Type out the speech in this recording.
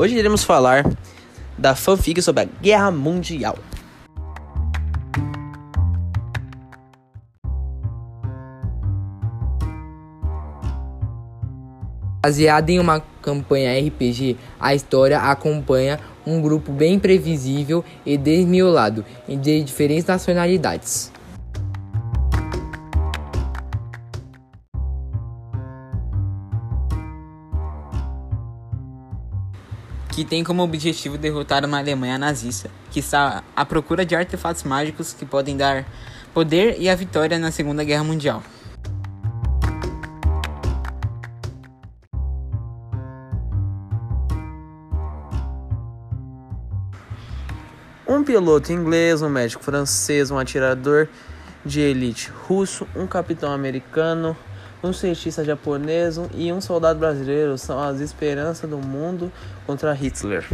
Hoje iremos falar da fanfic sobre a Guerra Mundial. Baseada em uma campanha RPG, a história acompanha um grupo bem previsível e desmiolado de diferentes nacionalidades. Que tem como objetivo derrotar uma Alemanha nazista, que está à procura de artefatos mágicos que podem dar poder e a vitória na Segunda Guerra Mundial. Um piloto inglês, um médico francês, um atirador de elite russo, um capitão americano, um cientista japonês e um soldado brasileiro são as esperanças do mundo contra Hitler.